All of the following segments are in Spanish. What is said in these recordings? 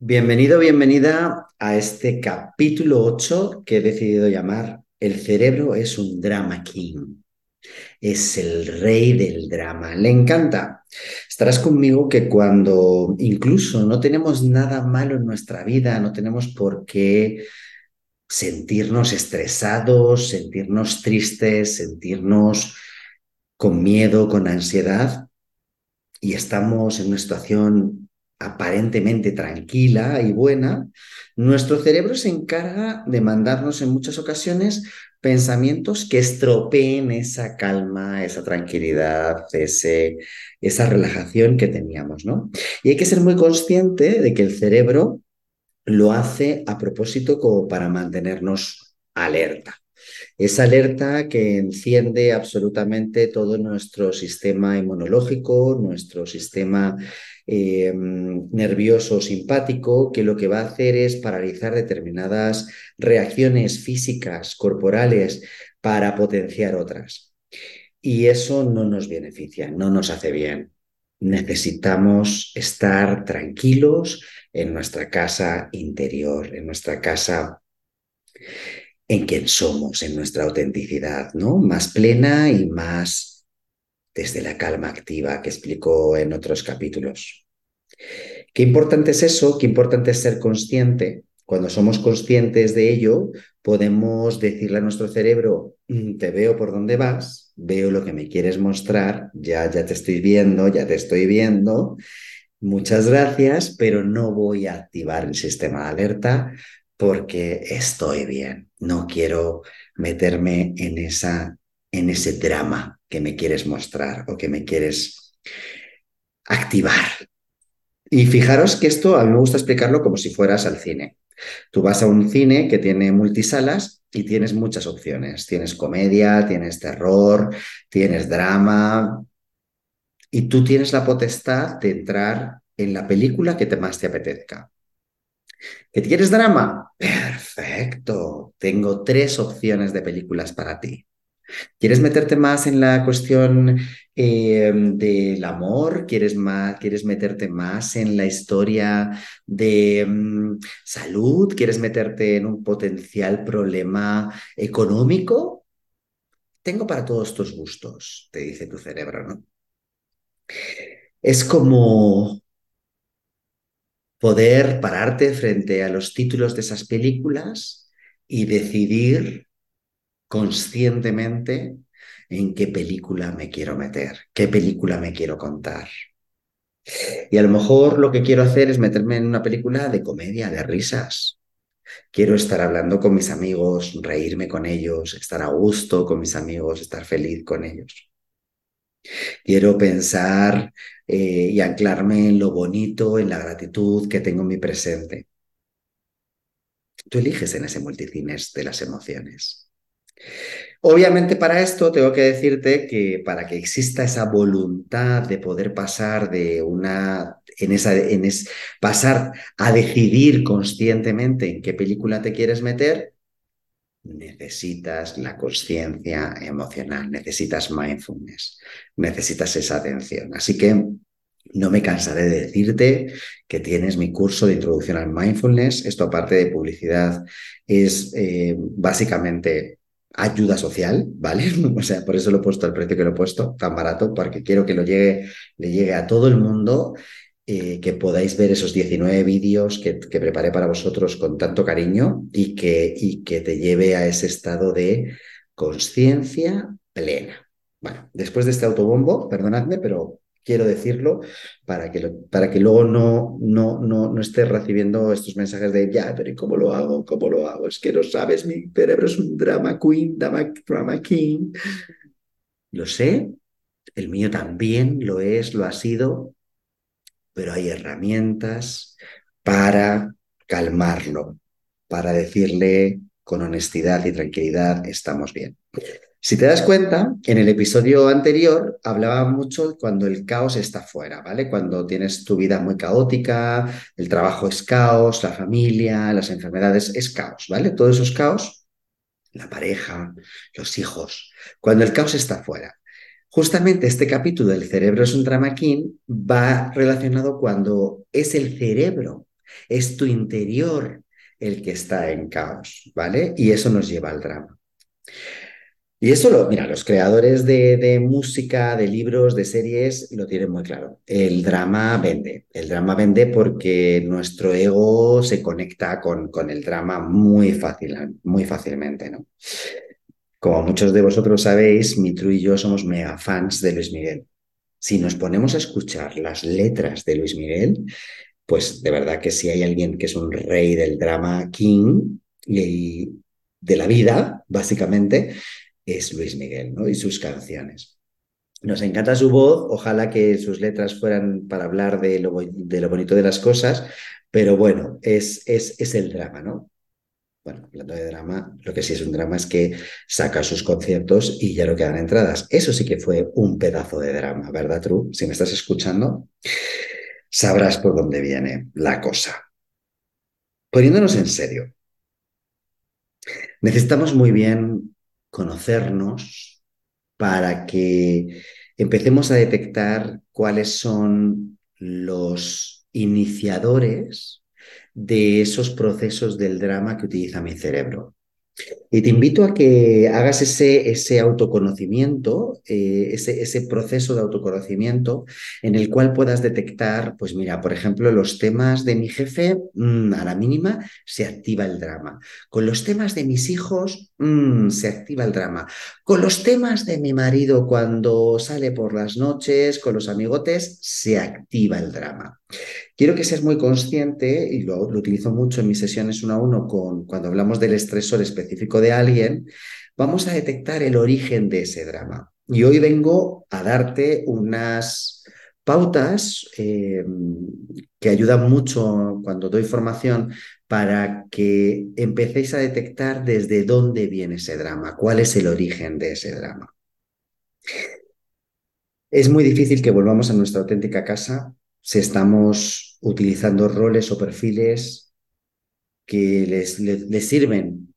Bienvenido, bienvenida a este capítulo 8 que he decidido llamar El cerebro es un drama king. Es el rey del drama. Le encanta. Estarás conmigo que cuando incluso no tenemos nada malo en nuestra vida, no tenemos por qué sentirnos estresados, sentirnos tristes, sentirnos con miedo, con ansiedad, y estamos en una situación aparentemente tranquila y buena, nuestro cerebro se encarga de mandarnos en muchas ocasiones pensamientos que estropeen esa calma, esa tranquilidad, ese, esa relajación que teníamos, ¿no? Y hay que ser muy consciente de que el cerebro lo hace a propósito como para mantenernos alerta. Esa alerta que enciende absolutamente todo nuestro sistema inmunológico, nuestro sistema eh, nervioso simpático, que lo que va a hacer es paralizar determinadas reacciones físicas, corporales, para potenciar otras. Y eso no nos beneficia, no nos hace bien. Necesitamos estar tranquilos en nuestra casa interior, en nuestra casa en quien somos, en nuestra autenticidad, ¿no? Más plena y más desde la calma activa que explicó en otros capítulos. Qué importante es eso, qué importante es ser consciente. Cuando somos conscientes de ello, podemos decirle a nuestro cerebro, mm, te veo por dónde vas, veo lo que me quieres mostrar, ya, ya te estoy viendo, ya te estoy viendo, muchas gracias, pero no voy a activar el sistema de alerta porque estoy bien. No quiero meterme en, esa, en ese drama que me quieres mostrar o que me quieres activar. Y fijaros que esto a mí me gusta explicarlo como si fueras al cine. Tú vas a un cine que tiene multisalas y tienes muchas opciones. Tienes comedia, tienes terror, tienes drama. Y tú tienes la potestad de entrar en la película que te más te apetezca. ¿Que quieres drama? Perfecto. Tengo tres opciones de películas para ti. ¿Quieres meterte más en la cuestión eh, del amor? ¿Quieres, más, ¿Quieres meterte más en la historia de mm, salud? ¿Quieres meterte en un potencial problema económico? Tengo para todos tus gustos, te dice tu cerebro, ¿no? Es como poder pararte frente a los títulos de esas películas y decidir conscientemente en qué película me quiero meter, qué película me quiero contar. Y a lo mejor lo que quiero hacer es meterme en una película de comedia, de risas. Quiero estar hablando con mis amigos, reírme con ellos, estar a gusto con mis amigos, estar feliz con ellos. Quiero pensar eh, y anclarme en lo bonito, en la gratitud que tengo en mi presente. Tú eliges en ese multicines de las emociones. Obviamente para esto tengo que decirte que para que exista esa voluntad de poder pasar de una en esa en es, pasar a decidir conscientemente en qué película te quieres meter, necesitas la conciencia emocional, necesitas mindfulness, necesitas esa atención. Así que no me cansaré de decirte que tienes mi curso de introducción al mindfulness. Esto aparte de publicidad es eh, básicamente ayuda social, ¿vale? O sea, por eso lo he puesto al precio que lo he puesto, tan barato, porque quiero que lo llegue, le llegue a todo el mundo eh, que podáis ver esos 19 vídeos que, preparé para vosotros con tanto cariño y que, y que te lleve a ese estado de conciencia plena. Bueno, después de este autobombo, perdonadme, pero quiero decirlo para que, para que luego no, no, no, no estés recibiendo estos mensajes de ya, pero ¿y cómo lo hago? ¿Cómo lo hago? Es que no sabes, mi cerebro es un drama queen, drama, drama king. Lo sé, el mío también lo es, lo ha sido, pero hay herramientas para calmarlo, para decirle con honestidad y tranquilidad, estamos bien. Si te das cuenta, en el episodio anterior hablaba mucho cuando el caos está fuera, ¿vale? Cuando tienes tu vida muy caótica, el trabajo es caos, la familia, las enfermedades es caos, ¿vale? Todos esos caos, la pareja, los hijos, cuando el caos está fuera. Justamente este capítulo del cerebro es un drama king va relacionado cuando es el cerebro, es tu interior el que está en caos, ¿vale? Y eso nos lleva al drama. Y eso lo, mira, los creadores de, música, de libros, de series, lo tienen muy claro. El drama vende. El drama vende porque nuestro ego se conecta con, con el drama muy, fácil, muy fácilmente, ¿no? Como muchos de vosotros sabéis, Mitru y yo somos mega fans de Luis Miguel. Si nos ponemos a escuchar las letras de Luis Miguel, pues de verdad que si hay alguien que es un rey del drama king y de la vida, básicamente, es Luis Miguel ¿no? y sus canciones. Nos encanta su voz, ojalá que sus letras fueran para hablar de lo, bonito de las cosas, pero bueno, es, es, es el drama, ¿no? Bueno, hablando de drama, lo que sí es un drama es que saca sus conciertos y ya no quedan entradas. Eso sí que fue un pedazo de drama, ¿verdad, True? Si me estás escuchando, sabrás por dónde viene la cosa. Poniéndonos en serio, necesitamos muy bien conocernos para que empecemos a detectar cuáles son los iniciadores de esos procesos del drama que utiliza mi cerebro. Y te invito a que hagas ese, ese autoconocimiento, eh, ese, ese, proceso de autoconocimiento en el cual puedas detectar, pues mira, por ejemplo, los temas de mi jefe, mm, a la mínima se activa el drama. Con los temas de mis hijos, mm, se activa el drama. Con los temas de mi marido cuando sale por las noches, con los amigotes, se activa el drama. Quiero que seas muy consciente, y lo, utilizo mucho en mis sesiones uno a uno con, cuando hablamos del estresor específico de alguien, vamos a detectar el origen de ese drama. Y hoy vengo a darte unas pautas eh, que ayudan mucho cuando doy formación para que empecéis a detectar desde dónde viene ese drama, cuál es el origen de ese drama. Es muy difícil que volvamos a nuestra auténtica casa si estamos utilizando roles o perfiles que les, sirven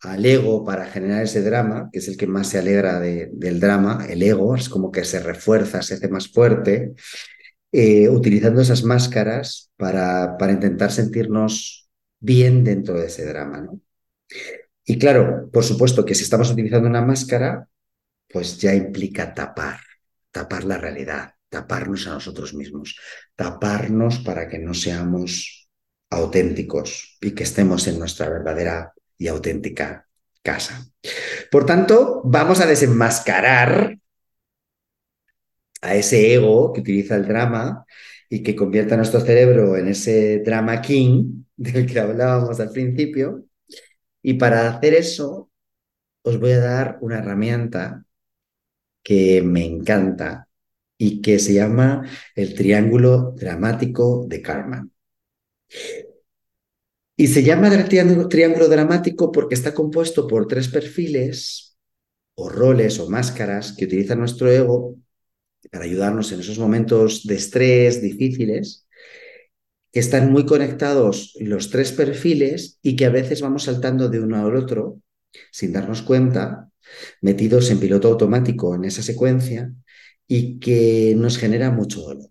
al ego para generar ese drama, que es el que más se alegra del drama, el ego es como que se refuerza, se hace más fuerte, eh, utilizando esas máscaras para intentar sentirnos bien dentro de ese drama. ¿no? Y claro, por supuesto que si estamos utilizando una máscara, pues ya implica tapar, tapar la realidad, taparnos a nosotros mismos, taparnos para que no seamos auténticos y que estemos en nuestra verdadera y auténtica casa. Por tanto, vamos a desenmascarar a ese ego que utiliza el drama y que convierte a nuestro cerebro en ese drama king del que hablábamos al principio. Y para hacer eso, os voy a dar una herramienta que me encanta y que se llama el triángulo dramático de Karman. Y se llama triángulo, triángulo dramático porque está compuesto por tres perfiles o roles o máscaras que utiliza nuestro ego para ayudarnos en esos momentos de estrés difíciles, que están muy conectados los tres perfiles y que a veces vamos saltando de uno al otro sin darnos cuenta, metidos en piloto automático en esa secuencia y que nos genera mucho dolor,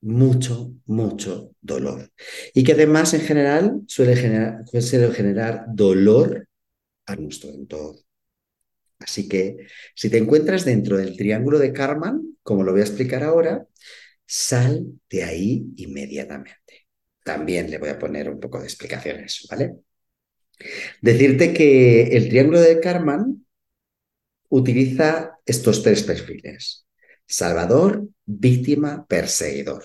mucho, mucho dolor. Y que además en general suele generar, suele generar dolor a nuestro entorno. Así que si te encuentras dentro del triángulo de Karman, como lo voy a explicar ahora, sal de ahí inmediatamente. También le voy a poner un poco de explicaciones, ¿vale? Decirte que el triángulo de Karman utiliza estos tres perfiles. Salvador, víctima, perseguidor.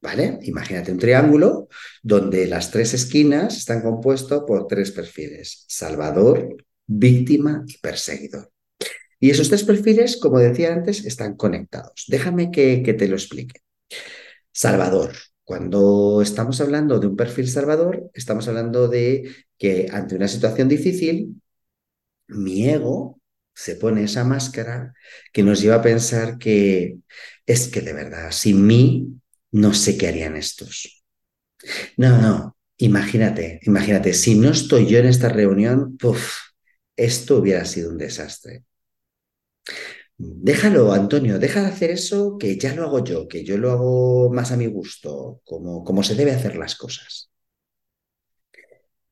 ¿Vale? Imagínate un triángulo donde las tres esquinas están compuestos por tres perfiles. Salvador, víctima y perseguidor. Y esos tres perfiles, como decía antes, están conectados. Déjame que, que te lo explique. Salvador. Cuando estamos hablando de un perfil salvador, estamos hablando de que ante una situación difícil, mi ego se pone esa máscara que nos lleva a pensar que es que de verdad, sin mí, no sé qué harían estos. No, no, imagínate, imagínate, si no estoy yo en esta reunión, puff, esto hubiera sido un desastre. Déjalo, Antonio, deja de hacer eso que ya lo hago yo, que yo lo hago más a mi gusto, como, como se debe hacer las cosas.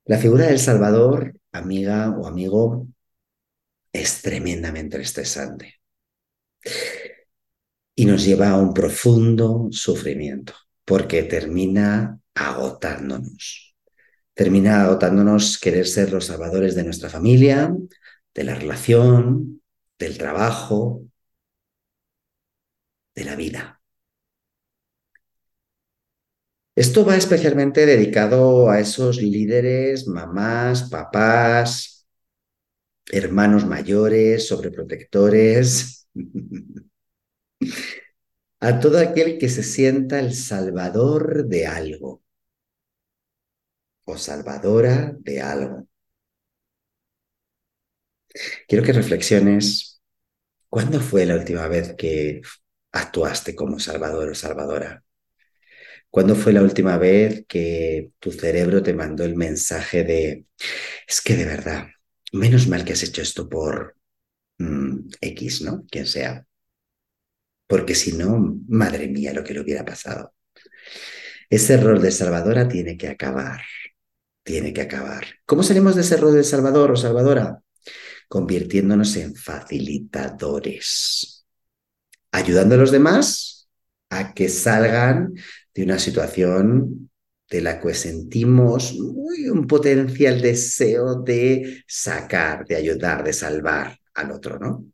La figura del Salvador, amiga o amigo, es tremendamente estresante y nos lleva a un profundo sufrimiento porque termina agotándonos. Termina agotándonos querer ser los salvadores de nuestra familia, de la relación, del trabajo, de la vida. Esto va especialmente dedicado a esos líderes, mamás, papás, hermanos mayores, sobreprotectores, a todo aquel que se sienta el salvador de algo o salvadora de algo. Quiero que reflexiones, ¿cuándo fue la última vez que actuaste como salvador o salvadora? ¿Cuándo fue la última vez que tu cerebro te mandó el mensaje de, es que de verdad, menos mal que has hecho esto por mm, X, ¿no? Quien sea. Porque si no, madre mía, lo que le hubiera pasado. Ese rol de salvadora tiene que acabar. Tiene que acabar. ¿Cómo salimos de ese rol de salvador o salvadora? convirtiéndonos en facilitadores, ayudando a los demás a que salgan de una situación de la que sentimos un potencial deseo de sacar, de ayudar, de salvar al otro, ¿no?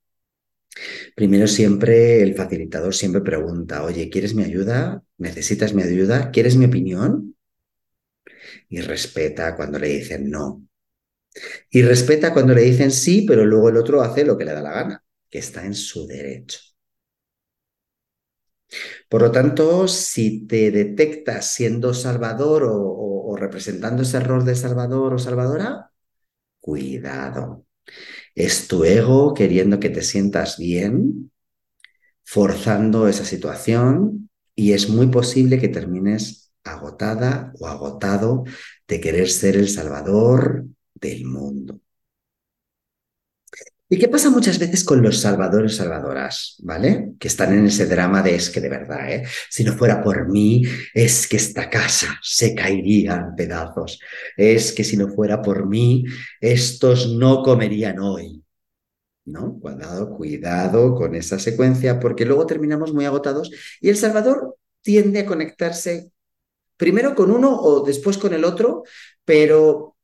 Primero siempre el facilitador siempre pregunta, oye, ¿quieres mi ayuda? ¿Necesitas mi ayuda? ¿Quieres mi opinión? Y respeta cuando le dicen no. Y respeta cuando le dicen sí, pero luego el otro hace lo que le da la gana, que está en su derecho. Por lo tanto, si te detectas siendo salvador o, representando ese error de salvador o salvadora, cuidado. Es tu ego queriendo que te sientas bien, forzando esa situación y es muy posible que termines agotada o agotado de querer ser el salvador, del mundo. ¿Y qué pasa muchas veces con los salvadores salvadoras, ¿vale? Que están en ese drama de es que de verdad, ¿eh? Si no fuera por mí, es que esta casa se caería en pedazos. Es que si no fuera por mí, estos no comerían hoy. ¿No? Cuidado, cuidado con esa secuencia, porque luego terminamos muy agotados y el Salvador tiende a conectarse primero con uno o después con el otro, pero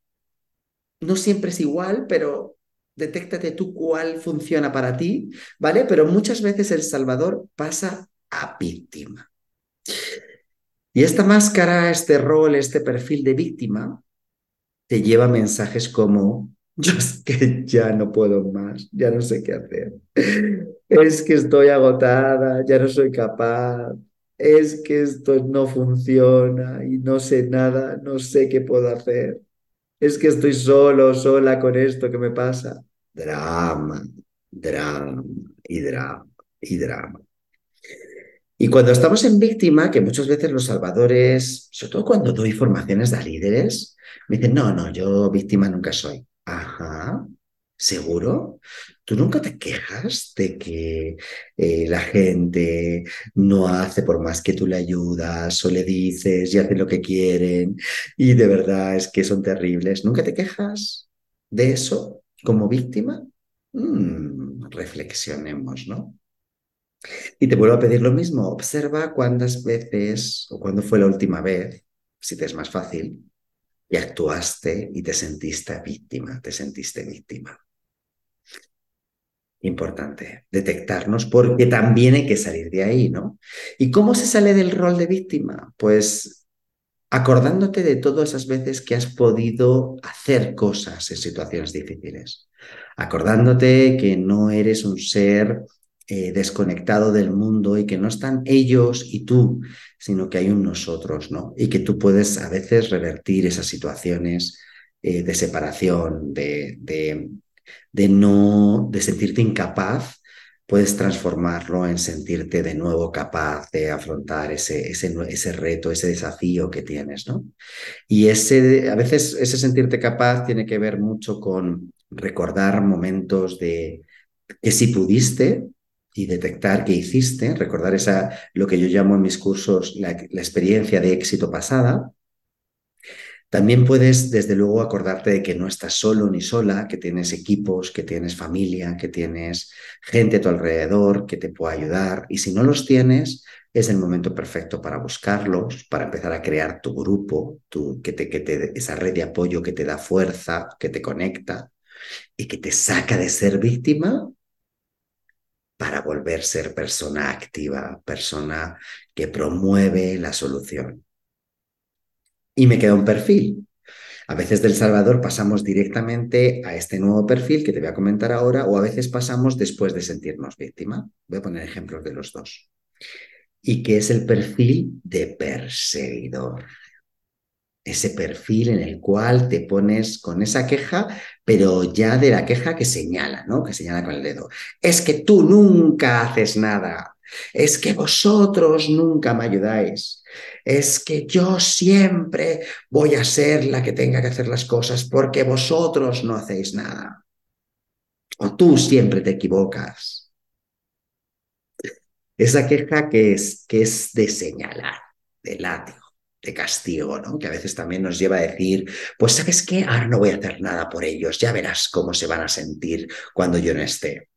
no siempre es igual, pero detéctate tú cuál funciona para ti, ¿vale? Pero muchas veces el Salvador pasa a víctima. Y esta máscara, este rol, este perfil de víctima, te lleva mensajes como, yo es que ya no puedo más, ya no sé qué hacer. Es que estoy agotada, ya no soy capaz. Es que esto no funciona y no sé nada, no sé qué puedo hacer es que estoy solo, sola con esto que me pasa. Drama, drama y drama y drama. Y cuando estamos en víctima, que muchas veces los salvadores, sobre todo cuando doy formaciones de líderes, me dicen, no, no, yo víctima nunca soy. Ajá, ¿seguro? ¿Tú nunca te quejas de que eh, la gente no hace por más que tú le ayudas o le dices y hacen lo que quieren y de verdad es que son terribles? ¿Nunca te quejas de eso como víctima? Mm, reflexionemos, ¿no? Y te vuelvo a pedir lo mismo. Observa cuántas veces o cuándo fue la última vez, si te es más fácil, y actuaste y te sentiste víctima, te sentiste víctima importante detectarnos porque también hay que salir de ahí, ¿no? ¿Y cómo se sale del rol de víctima? Pues acordándote de todas esas veces que has podido hacer cosas en situaciones difíciles, acordándote que no eres un ser eh, desconectado del mundo y que no están ellos y tú, sino que hay un nosotros, ¿no? Y que tú puedes a veces revertir esas situaciones eh, de separación, de, de, de, no, de sentirte incapaz, puedes transformarlo en sentirte de nuevo capaz de afrontar ese, ese, ese reto, ese desafío que tienes, ¿no? Y ese, a veces ese sentirte capaz tiene que ver mucho con recordar momentos de que si pudiste, y detectar qué hiciste, recordar esa, lo que yo llamo en mis cursos la experiencia de éxito pasada. También puedes, desde luego, acordarte de que no estás solo ni sola, que tienes equipos, que tienes familia, que tienes gente a tu alrededor que te pueda ayudar. Y si no los tienes, es el momento perfecto para buscarlos, para empezar a crear tu grupo, tu, que te, que te, esa red de apoyo que te da fuerza, que te conecta y que te saca de ser víctima para volver a ser persona activa, persona que promueve la solución. Y me queda un perfil. A veces del Salvador pasamos directamente a este nuevo perfil que te voy a comentar ahora o a veces pasamos después de sentirnos víctima. Voy a poner ejemplos de los dos. Y que es el perfil de perseguidor ese perfil en el cual te pones con esa queja, pero ya de la queja que señala, ¿no? Que señala con el dedo. Es que tú nunca haces nada. Es que vosotros nunca me ayudáis. Es que yo siempre voy a ser la que tenga que hacer las cosas porque vosotros no hacéis nada. O tú siempre te equivocas. Esa queja que es, que es de señalar, de látigo de castigo, ¿no? Que a veces también nos lleva a decir, pues sabes qué, ahora no voy a hacer nada por ellos, ya verás cómo se van a sentir cuando yo no esté.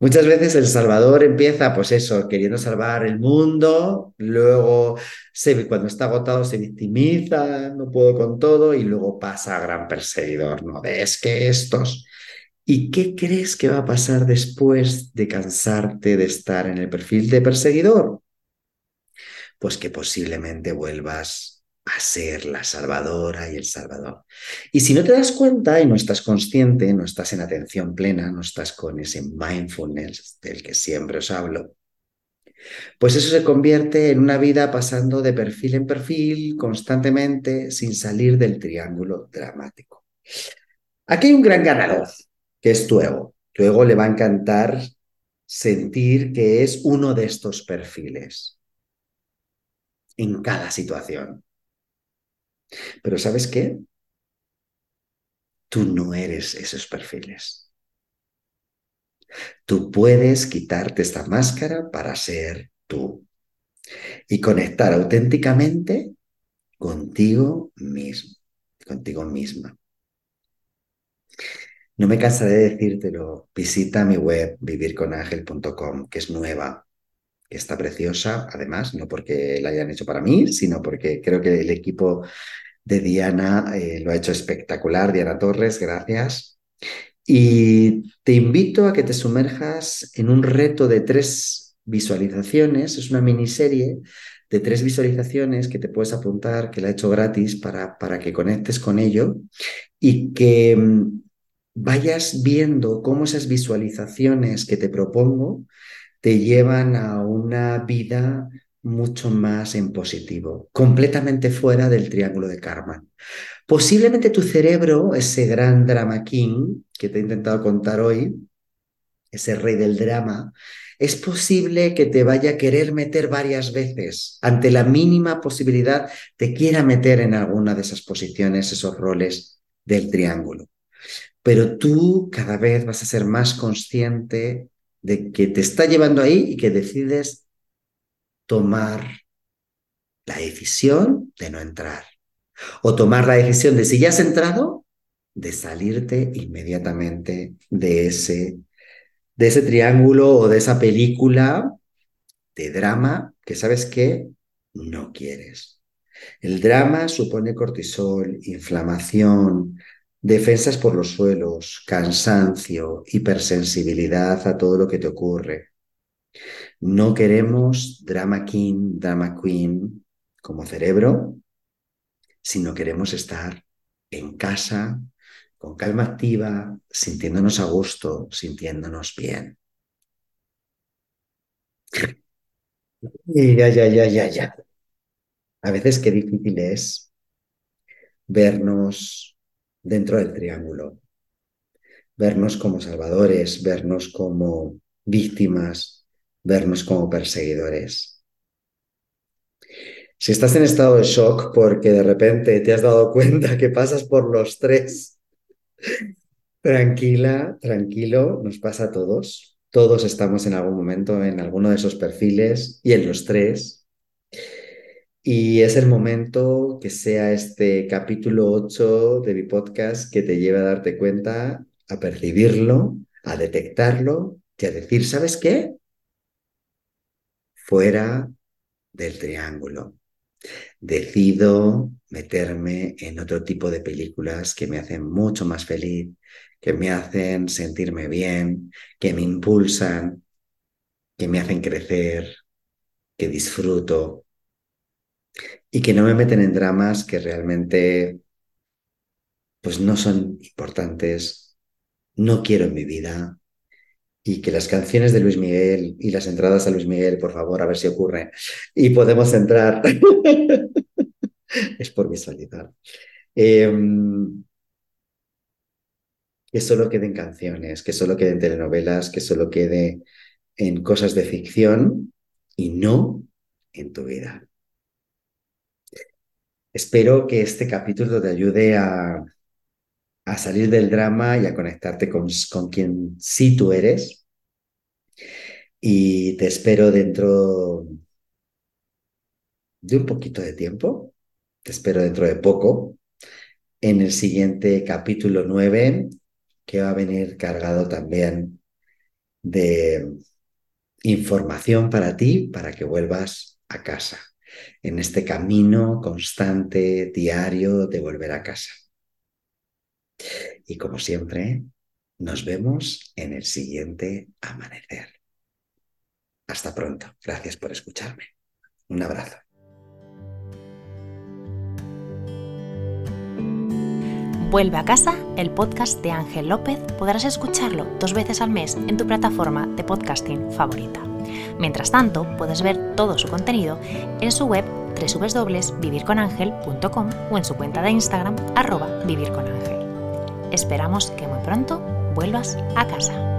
Muchas veces El Salvador empieza, pues eso, queriendo salvar el mundo, luego cuando está agotado se victimiza, no puedo con todo, y luego pasa a gran perseguidor, ¿no? Es que estos... ¿Y qué crees que va a pasar después de cansarte de estar en el perfil de perseguidor? pues que posiblemente vuelvas a ser la salvadora y el salvador. Y si no te das cuenta y no estás consciente, no estás en atención plena, no estás con ese mindfulness del que siempre os hablo, pues eso se convierte en una vida pasando de perfil en perfil constantemente sin salir del triángulo dramático. Aquí hay un gran ganador, que es tu ego. Tu ego le va a encantar sentir que es uno de estos perfiles en cada situación. Pero ¿sabes qué? Tú no eres esos perfiles. Tú puedes quitarte esta máscara para ser tú y conectar auténticamente contigo mismo, contigo misma. No me cansaré de decírtelo, visita mi web vivirconangel.com, que es nueva, está preciosa, además, no porque la hayan hecho para mí, sino porque creo que el equipo de Diana eh, lo ha hecho espectacular. Diana Torres, gracias. Y te invito a que te sumerjas en un reto de tres visualizaciones. Es una miniserie de tres visualizaciones que te puedes apuntar, que la he hecho gratis para, para que conectes con ello y que mm, vayas viendo cómo esas visualizaciones que te propongo te llevan a una vida mucho más en positivo, completamente fuera del triángulo de karma. Posiblemente tu cerebro, ese gran drama king que te he intentado contar hoy, ese rey del drama, es posible que te vaya a querer meter varias veces. Ante la mínima posibilidad, te quiera meter en alguna de esas posiciones, esos roles del triángulo. Pero tú cada vez vas a ser más consciente de que te está llevando ahí y que decides tomar la decisión de no entrar. O tomar la decisión de si ya has entrado, de salirte inmediatamente de ese, de ese triángulo o de esa película de drama que sabes que no quieres. El drama supone cortisol, inflamación, defensas por los suelos, cansancio, hipersensibilidad a todo lo que te ocurre. No queremos drama king, drama queen como cerebro, sino queremos estar en casa con calma activa, sintiéndonos a gusto, sintiéndonos bien. Y ya, ya, ya, ya, ya. A veces qué difícil es vernos dentro del triángulo, vernos como salvadores, vernos como víctimas, vernos como perseguidores. Si estás en estado de shock porque de repente te has dado cuenta que pasas por los tres, tranquila, tranquilo, nos pasa a todos. Todos estamos en algún momento en alguno de esos perfiles y en los tres. Y es el momento que sea este capítulo 8 de mi podcast que te lleve a darte cuenta, a percibirlo, a detectarlo y a decir, ¿sabes qué? Fuera del triángulo. Decido meterme en otro tipo de películas que me hacen mucho más feliz, que me hacen sentirme bien, que me impulsan, que me hacen crecer, que disfruto y que no me meten en dramas que realmente pues no son importantes, no quiero en mi vida y que las canciones de Luis Miguel y las entradas a Luis Miguel, por favor, a ver si ocurre y podemos entrar. es por visualizar. Eh, que solo queden canciones, que solo queden telenovelas, que solo quede en cosas de ficción y no en tu vida. Espero que este capítulo te ayude a, a salir del drama y a conectarte con, con quien sí tú eres. Y te espero dentro de un poquito de tiempo. Te espero dentro de poco en el siguiente capítulo 9 que va a venir cargado también de información para ti para que vuelvas a casa en este camino constante, diario de volver a casa. Y como siempre, nos vemos en el siguiente amanecer. Hasta pronto. Gracias por escucharme. Un abrazo. Vuelve a casa, el podcast de Ángel López, podrás escucharlo dos veces al mes en tu plataforma de podcasting favorita. Mientras tanto, puedes ver todo su contenido en su web www.vivirconangel.com o en su cuenta de Instagram arroba vivirconangel. Esperamos que muy pronto vuelvas a casa.